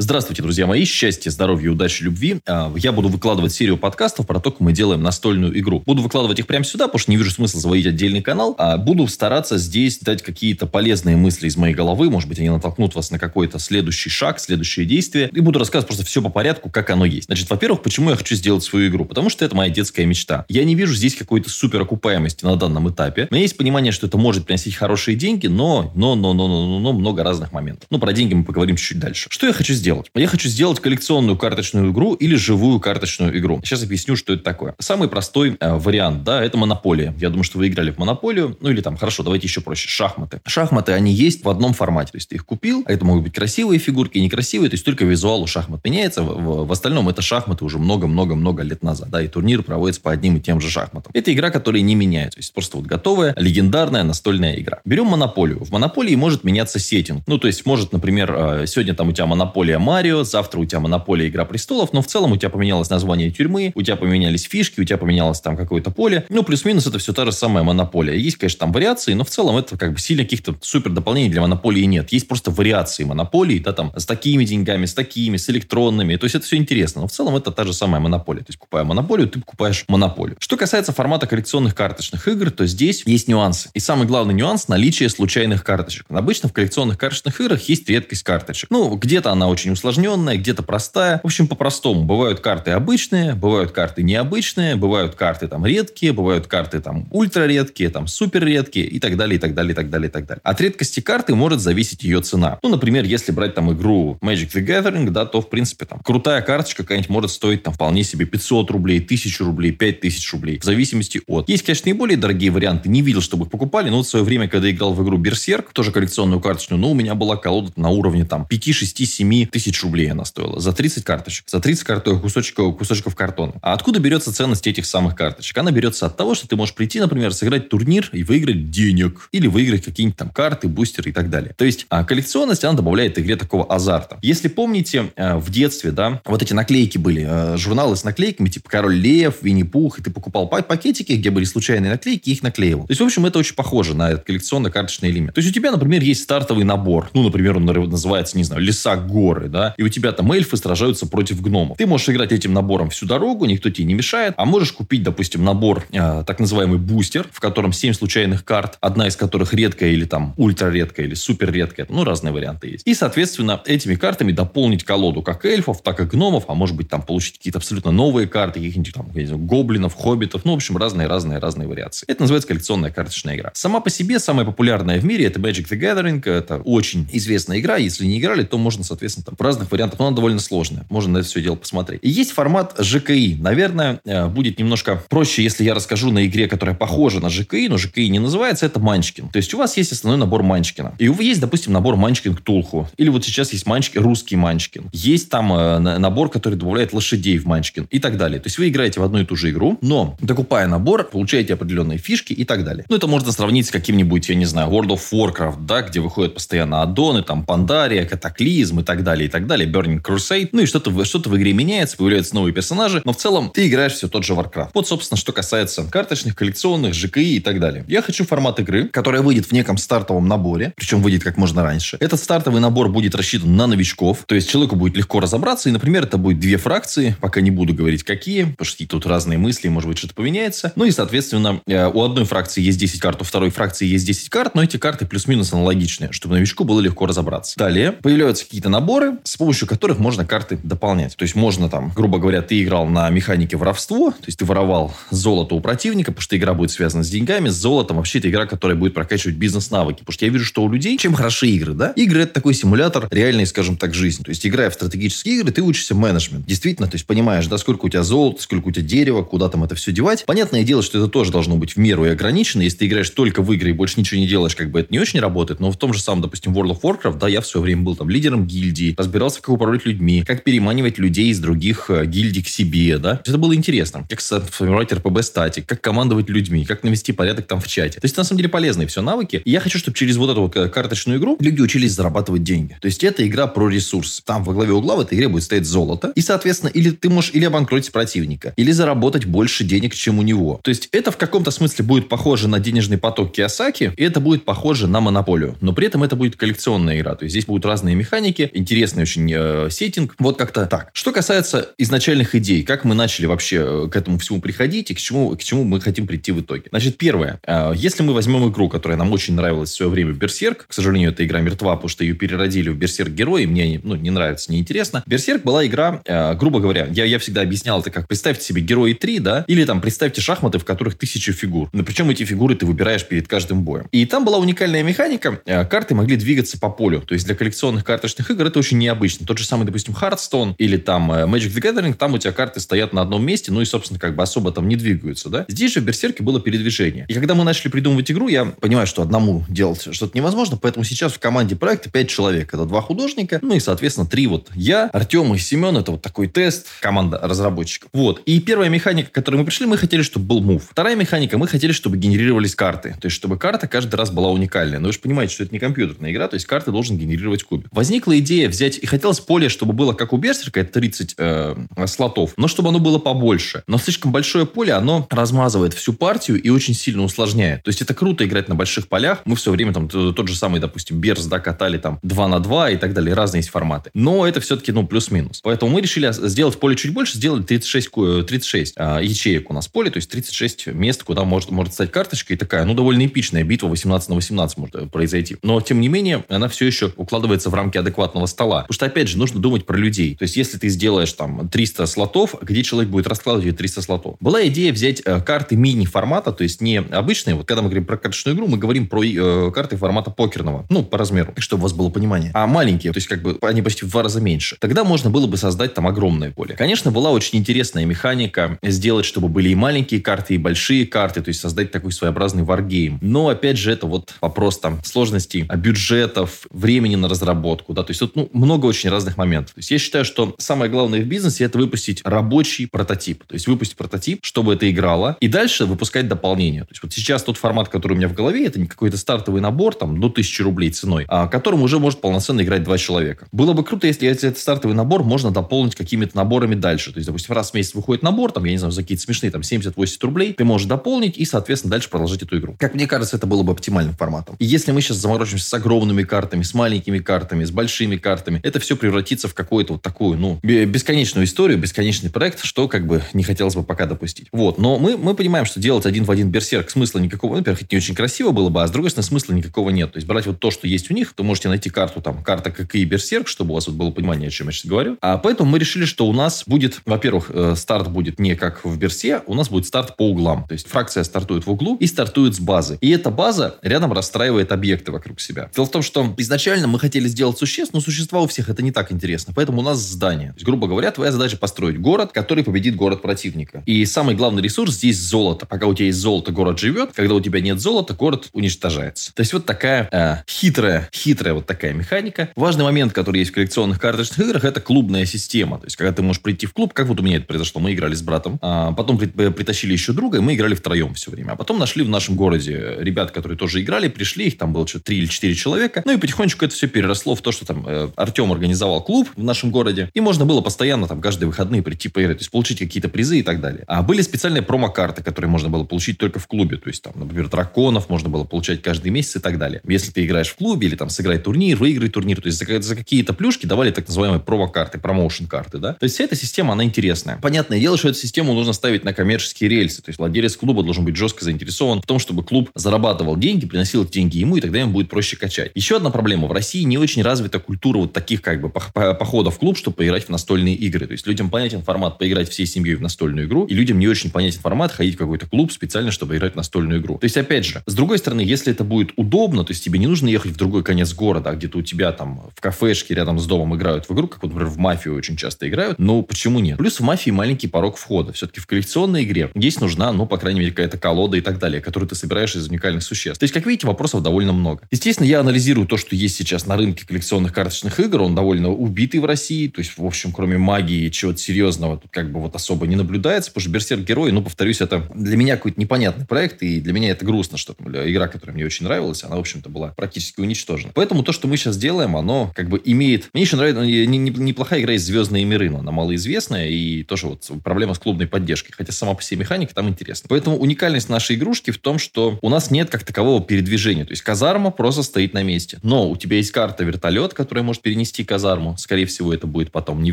Здравствуйте, друзья мои. Счастья, здоровья, удачи, любви. А, я буду выкладывать серию подкастов про то, как мы делаем настольную игру. Буду выкладывать их прямо сюда, потому что не вижу смысла заводить отдельный канал. А буду стараться здесь дать какие-то полезные мысли из моей головы. Может быть, они натолкнут вас на какой-то следующий шаг, следующее действие. И буду рассказывать просто все по порядку, как оно есть. Значит, во-первых, почему я хочу сделать свою игру? Потому что это моя детская мечта. Я не вижу здесь какой-то супер окупаемости на данном этапе. У меня есть понимание, что это может приносить хорошие деньги, но, но, но, но, но, но, но много разных моментов. Ну, про деньги мы поговорим чуть дальше. Что я хочу сделать? Я хочу сделать сделать коллекционную карточную игру или живую карточную игру. Сейчас объясню, что это такое. Самый простой э, вариант, да, это монополия. Я думаю, что вы играли в монополию. Ну или там, хорошо, давайте еще проще. Шахматы. Шахматы, они есть в одном формате. То есть ты их купил, а это могут быть красивые фигурки, некрасивые. То есть только визуал у шахмат меняется. В, в, в остальном это шахматы уже много-много-много лет назад. Да, и турнир проводится по одним и тем же шахматам. Это игра, которая не меняется. То есть просто вот готовая, легендарная настольная игра. Берем монополию. В монополии может меняться сеттинг. Ну, то есть может, например, э, сегодня там у тебя монополия Марио, завтра завтра у тебя монополия Игра престолов, но в целом у тебя поменялось название тюрьмы, у тебя поменялись фишки, у тебя поменялось там какое-то поле. Ну, плюс-минус это все та же самая монополия. Есть, конечно, там вариации, но в целом это как бы сильно каких-то супер дополнений для монополии нет. Есть просто вариации монополии, да, там, с такими деньгами, с такими, с электронными. То есть это все интересно. Но в целом это та же самая монополия. То есть, купая монополию, ты покупаешь монополию. Что касается формата коллекционных карточных игр, то здесь есть нюансы. И самый главный нюанс – наличие случайных карточек. Обычно в коллекционных карточных играх есть редкость карточек. Ну, где-то она очень усложненная, где-то простая. В общем, по-простому. Бывают карты обычные, бывают карты необычные, бывают карты там редкие, бывают карты там ультра редкие, там супер редкие и так далее, и так далее, и так далее, и так далее. От редкости карты может зависеть ее цена. Ну, например, если брать там игру Magic the Gathering, да, то, в принципе, там крутая карточка какая-нибудь может стоить там вполне себе 500 рублей, 1000 рублей, 5000 рублей, в зависимости от. Есть, конечно, и более дорогие варианты. Не видел, чтобы их покупали, но вот в свое время, когда играл в игру Берсерк, тоже коллекционную карточную, но у меня была колода на уровне там 5, 6, 7 тысяч рублей она стоила за 30 карточек, за 30 карточек, кусочков, кусочков картона. А откуда берется ценность этих самых карточек? Она берется от того, что ты можешь прийти, например, сыграть турнир и выиграть денег. Или выиграть какие-нибудь там карты, бустеры и так далее. То есть а коллекционность, она добавляет игре такого азарта. Если помните, э, в детстве, да, вот эти наклейки были, э, журналы с наклейками, типа Король Лев, Винни-Пух, и ты покупал пакетики, где были случайные наклейки, их наклеивал. То есть, в общем, это очень похоже на этот коллекционно-карточный элемент. То есть, у тебя, например, есть стартовый набор. Ну, например, он называется, не знаю, Леса Горы, да, и у тебя там эльфы сражаются против гномов. Ты можешь играть этим набором всю дорогу, никто тебе не мешает, а можешь купить, допустим, набор, э, так называемый бустер, в котором 7 случайных карт, одна из которых редкая или там ультра редкая или супер редкая, ну, разные варианты есть. И, соответственно, этими картами дополнить колоду как эльфов, так и гномов, а может быть, там получить какие-то абсолютно новые карты, каких-нибудь там, знаю, гоблинов, хоббитов, ну, в общем, разные-разные-разные вариации. Это называется коллекционная карточная игра. Сама по себе самая популярная в мире это Magic the Gathering, это очень известная игра, если не играли, то можно, соответственно, там разных вариантах, но она довольно сложная, можно на это все дело посмотреть. И есть формат ЖКИ. Наверное, э, будет немножко проще, если я расскажу на игре, которая похожа на ЖКИ, но ЖКИ не называется, это Манчкин. То есть у вас есть основной набор Манчкина. И у вас есть, допустим, набор Манчкин к Тулху. Или вот сейчас есть Манчкин, русский Манчкин. Есть там э, набор, который добавляет лошадей в Манчкин и так далее. То есть вы играете в одну и ту же игру, но докупая набор, получаете определенные фишки и так далее. Ну, это можно сравнить с каким-нибудь, я не знаю, World of Warcraft, да, где выходят постоянно аддоны, там, Пандария, Катаклизм и так далее, и так далее, Burning Crusade. Ну, и что-то, что-то в игре меняется, появляются новые персонажи, но в целом ты играешь все тот же Warcraft. Вот, собственно, что касается карточных, коллекционных, ЖКИ и так далее. Я хочу формат игры, которая выйдет в неком стартовом наборе, причем выйдет как можно раньше. Этот стартовый набор будет рассчитан на новичков, то есть человеку будет легко разобраться, и, например, это будет две фракции, пока не буду говорить какие, потому что тут разные мысли, может быть, что-то поменяется. Ну и, соответственно, э, у одной фракции есть 10 карт, у второй фракции есть 10 карт, но эти карты плюс-минус аналогичные, чтобы новичку было легко разобраться. Далее появляются какие-то наборы, с помощью которых можно карты дополнять. То есть можно там, грубо говоря, ты играл на механике воровство, то есть ты воровал золото у противника, потому что игра будет связана с деньгами, с золотом. Вообще это игра, которая будет прокачивать бизнес-навыки. Потому что я вижу, что у людей, чем хороши игры, да? Игры это такой симулятор реальной, скажем так, жизни. То есть играя в стратегические игры, ты учишься менеджмент. Действительно, то есть понимаешь, да, сколько у тебя золота, сколько у тебя дерева, куда там это все девать. Понятное дело, что это тоже должно быть в меру и ограничено. Если ты играешь только в игры и больше ничего не делаешь, как бы это не очень работает. Но в том же самом, допустим, World of Warcraft, да, я в свое время был там лидером гильдии, разбирался, как управлять людьми, как переманивать людей из других э, гильдий к себе, да. Это было интересно. Как сформировать РПБ статик, как командовать людьми, как навести порядок там в чате. То есть, на самом деле, полезные все навыки. И я хочу, чтобы через вот эту вот э, карточную игру люди учились зарабатывать деньги. То есть, это игра про ресурс. Там во главе угла в этой игре будет стоять золото. И, соответственно, или ты можешь или обанкротить противника, или заработать больше денег, чем у него. То есть, это в каком-то смысле будет похоже на денежный поток Киосаки, и это будет похоже на монополию. Но при этом это будет коллекционная игра. То есть, здесь будут разные механики, интересные интересный очень э, сеттинг. Вот как-то так. Что касается изначальных идей, как мы начали вообще э, к этому всему приходить и к чему, к чему мы хотим прийти в итоге. Значит, первое. Э, если мы возьмем игру, которая нам очень нравилась в свое время, Берсерк, к сожалению, эта игра мертва, потому что ее переродили в Берсерк Герой, мне ну, не нравится, неинтересно. Берсерк была игра, э, грубо говоря, я, я всегда объяснял это как, представьте себе Герои 3, да, или там представьте шахматы, в которых тысяча фигур. Но причем эти фигуры ты выбираешь перед каждым боем. И там была уникальная механика, карты могли двигаться по полю. То есть для коллекционных карточных игр это очень необычно. Тот же самый, допустим, Hearthstone или там Magic the Gathering, там у тебя карты стоят на одном месте, ну и, собственно, как бы особо там не двигаются, да. Здесь же в Берсерке было передвижение. И когда мы начали придумывать игру, я понимаю, что одному делать что-то невозможно, поэтому сейчас в команде проекта 5 человек. Это два художника, ну и, соответственно, три вот я, Артем и Семен. Это вот такой тест, команда разработчиков. Вот. И первая механика, к которой мы пришли, мы хотели, чтобы был мув. Вторая механика, мы хотели, чтобы генерировались карты. То есть, чтобы карта каждый раз была уникальная. Но вы же понимаете, что это не компьютерная игра, то есть карты должен генерировать кубик. Возникла идея взять, и хотелось поле, чтобы было как у Берсерка, это 30 э, слотов, но чтобы оно было побольше. Но слишком большое поле, оно размазывает всю партию и очень сильно усложняет. То есть это круто играть на больших полях. Мы все время там тот же самый, допустим, Берс, да, катали там 2 на 2 и так далее. Разные есть форматы. Но это все-таки, ну, плюс-минус. Поэтому мы решили сделать поле чуть больше, сделали 36, 36 а, ячеек у нас поле, то есть 36 мест, куда может, может стать карточка. И такая, ну, довольно эпичная битва 18 на 18 может э, произойти. Но, тем не менее, она все еще укладывается в рамки адекватного стола. Потому что, опять же, нужно думать про людей. То есть, если ты сделаешь там 300 слотов, где человек будет раскладывать эти 300 слотов? Была идея взять э, карты мини-формата, то есть не обычные. Вот когда мы говорим про карточную игру, мы говорим про э, карты формата покерного. Ну, по размеру, чтобы у вас было понимание. А маленькие, то есть как бы они почти в два раза меньше. Тогда можно было бы создать там огромное поле. Конечно, была очень интересная механика сделать, чтобы были и маленькие карты, и большие карты, то есть создать такой своеобразный варгейм. Но, опять же, это вот вопрос там сложностей, а бюджетов, времени на разработку, да, то есть тут ну, много очень разных моментов. То есть я считаю, что самое главное в бизнесе это выпустить рабочий прототип. То есть выпустить прототип, чтобы это играло, и дальше выпускать дополнение. То есть вот сейчас тот формат, который у меня в голове, это не какой-то стартовый набор, там, до 1000 рублей ценой, а которым уже может полноценно играть два человека. Было бы круто, если этот стартовый набор можно дополнить какими-то наборами дальше. То есть, допустим, раз в месяц выходит набор, там, я не знаю, за какие-то смешные, там, 70-80 рублей, ты можешь дополнить и, соответственно, дальше продолжить эту игру. Как мне кажется, это было бы оптимальным форматом. И если мы сейчас заморочимся с огромными картами, с маленькими картами, с большими картами, это все превратится в какую-то вот такую, ну, бесконечную историю, бесконечный проект, что как бы не хотелось бы пока допустить. Вот. Но мы, мы понимаем, что делать один в один берсерк смысла никакого, ну, во-первых, не очень красиво было бы, а с другой стороны, смысла никакого нет. То есть брать вот то, что есть у них, то можете найти карту, там, карта как и берсерк, чтобы у вас вот было понимание, о чем я сейчас говорю. А поэтому мы решили, что у нас будет, во-первых, э, старт будет не как в берсе, у нас будет старт по углам. То есть фракция стартует в углу и стартует с базы. И эта база рядом расстраивает объекты вокруг себя. Дело в том, что изначально мы хотели сделать существ, но существа у всех это не так интересно. Поэтому у нас здание. То есть, грубо говоря, твоя задача построить город, который победит город противника. И самый главный ресурс здесь золото. Пока у тебя есть золото, город живет. Когда у тебя нет золота, город уничтожается. То есть вот такая э, хитрая, хитрая вот такая механика. Важный момент, который есть в коллекционных карточных играх, это клубная система. То есть когда ты можешь прийти в клуб, как вот у меня это произошло. Мы играли с братом, а потом притащили еще друга, и мы играли втроем все время. А потом нашли в нашем городе ребят, которые тоже играли, пришли, их там было что-то 3 или 4 человека. Ну и потихонечку это все переросло в то, что там э, Артем организовал клуб в нашем городе, и можно было постоянно там каждые выходные прийти поиграть, то есть получить какие-то призы и так далее. А были специальные промокарты, которые можно было получить только в клубе, то есть там, например, драконов можно было получать каждый месяц и так далее. Если ты играешь в клубе или там сыграй турнир, выиграй турнир, то есть за, за какие-то плюшки давали так называемые промо-карты, промоушен-карты, да. То есть вся эта система, она интересная. Понятное дело, что эту систему нужно ставить на коммерческие рельсы, то есть владелец клуба должен быть жестко заинтересован в том, чтобы клуб зарабатывал деньги, приносил деньги ему, и тогда ему будет проще качать. Еще одна проблема. В России не очень развита культура вот таких как бы походов в клуб, чтобы поиграть в настольные игры. То есть людям понятен формат поиграть всей семьей в настольную игру, и людям не очень понятен формат ходить в какой-то клуб специально, чтобы играть в настольную игру. То есть, опять же, с другой стороны, если это будет удобно, то есть тебе не нужно ехать в другой конец города, а где-то у тебя там в кафешке рядом с домом играют в игру, как например, в мафию очень часто играют, но почему нет? Плюс в мафии маленький порог входа. Все-таки в коллекционной игре здесь нужна, ну, по крайней мере, какая-то колода и так далее, которую ты собираешь из уникальных существ. То есть, как видите, вопросов довольно много. Естественно, я анализирую то, что есть сейчас на рынке коллекционных карточных игр. Он довольно убитый в России. То есть, в общем, кроме магии и чего-то серьезного, тут как бы вот особо не наблюдается. Потому что Берсерк Герой, ну, повторюсь, это для меня какой-то непонятный проект. И для меня это грустно, что игра, которая мне очень нравилась, она, в общем-то, была практически уничтожена. Поэтому то, что мы сейчас делаем, оно как бы имеет... Мне еще нравится... Неплохая игра из «Звездные миры», но она малоизвестная. И тоже вот проблема с клубной поддержкой. Хотя сама по себе механика там интересна. Поэтому уникальность нашей игрушки в том, что у нас нет как такового передвижения. То есть казарма просто стоит на месте. Но у тебя есть карта вертолет, которая может перенести перенести казарму. Скорее всего, это будет потом не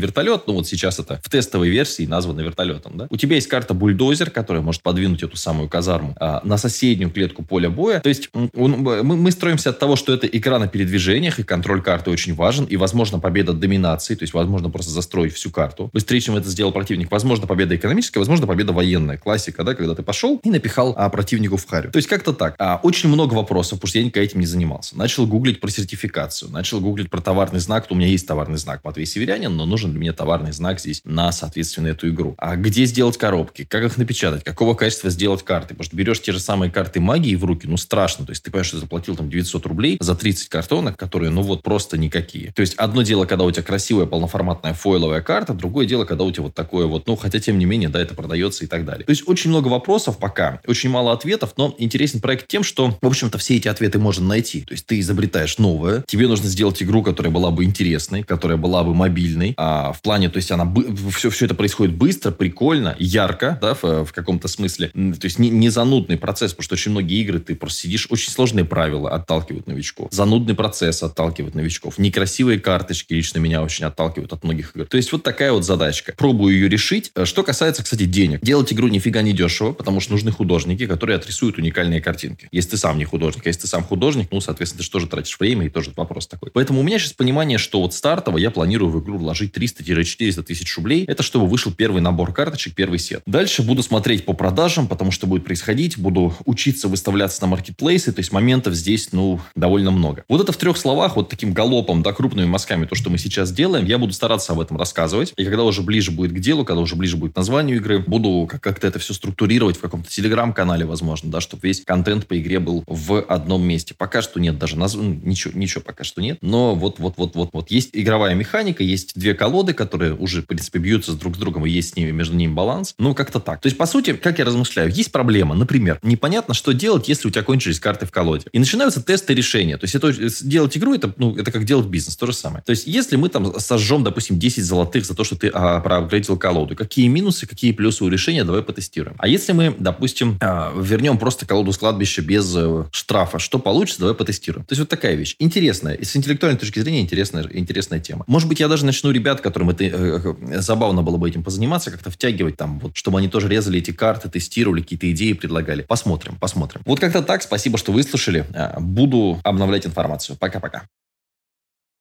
вертолет, но вот сейчас это в тестовой версии названо вертолетом. Да? У тебя есть карта бульдозер, которая может подвинуть эту самую казарму а, на соседнюю клетку поля боя. То есть он, мы, мы строимся от того, что это игра на передвижениях, и контроль карты очень важен, и, возможно, победа доминации, то есть, возможно, просто застроить всю карту. Быстрее, чем это сделал противник. Возможно, победа экономическая, возможно, победа военная. Классика, да, когда ты пошел и напихал а, противнику в харю. То есть, как-то так. А, очень много вопросов, потому что я никогда этим не занимался. Начал гуглить про сертификацию, начал гуглить про товарный знак. У меня есть товарный знак Матвей Северянин, но нужен для меня товарный знак здесь на, соответственно, эту игру. А где сделать коробки? Как их напечатать? Какого качества сделать карты? Потому что берешь те же самые карты магии в руки, ну, страшно. То есть, ты понимаешь, что заплатил там 900 рублей за 30 картонок, которые, ну, вот просто никакие. То есть, одно дело, когда у тебя красивая полноформатная фойловая карта, другое дело, когда у тебя вот такое вот, ну, хотя, тем не менее, да, это продается и так далее. То есть, очень много вопросов пока, очень мало ответов, но интересен проект тем, что, в общем-то, все эти ответы можно найти. То есть, ты изобретаешь новое, тебе нужно сделать игру, которая была бы интересной, которая была бы мобильной, а в плане, то есть, она, все, все это происходит быстро, прикольно, ярко, да, в, в каком-то смысле. То есть, не, не занудный процесс, потому что очень многие игры ты просто сидишь, очень сложные правила отталкивают новичков. Занудный процесс отталкивает новичков. Некрасивые карточки лично меня очень отталкивают от многих игр. То есть, вот такая вот задачка. Пробую ее решить. Что касается, кстати, денег. Делать игру нифига не дешево, потому что нужны художники, которые отрисуют уникальные картинки. Если ты сам не художник, а если ты сам художник, ну, соответственно, ты же тоже тратишь время, и тоже вопрос такой. Поэтому у меня сейчас понимание, что вот стартово я планирую в игру вложить 300-400 тысяч рублей. Это чтобы вышел первый набор карточек, первый сет. Дальше буду смотреть по продажам, потому что будет происходить. Буду учиться выставляться на маркетплейсы. То есть моментов здесь, ну, довольно много. Вот это в трех словах, вот таким галопом, да, крупными мазками, то, что мы сейчас делаем, я буду стараться об этом рассказывать. И когда уже ближе будет к делу, когда уже ближе будет названию игры, буду как-то это все структурировать в каком-то телеграм-канале, возможно, да, чтобы весь контент по игре был в одном месте. Пока что нет даже назв... Ну, ничего, ничего пока что нет. Но вот, вот, вот. Есть игровая механика, есть две колоды, которые уже, в принципе, бьются друг с другом, и есть с ними, между ними баланс. Ну, как-то так. То есть, по сути, как я размышляю, есть проблема. Например, непонятно, что делать, если у тебя кончились карты в колоде. И начинаются тесты решения. То есть, это, делать игру, это, ну, это как делать бизнес, то же самое. То есть, если мы там сожжем, допустим, 10 золотых за то, что ты а, проапгрейдил колоду, какие минусы, какие плюсы у решения, давай потестируем. А если мы, допустим, а, вернем просто колоду с кладбища без э, штрафа, что получится, давай потестируем. То есть, вот такая вещь. Интересная. И с интеллектуальной точки зрения интересная, интересная тема. Может быть, я даже начну ребят, которым это э, э, забавно было бы этим позаниматься, как-то втягивать там, вот, чтобы они тоже резали эти карты, тестировали, какие-то идеи предлагали. Посмотрим, посмотрим. Вот как-то так. Спасибо, что выслушали. А, буду обновлять информацию. Пока-пока.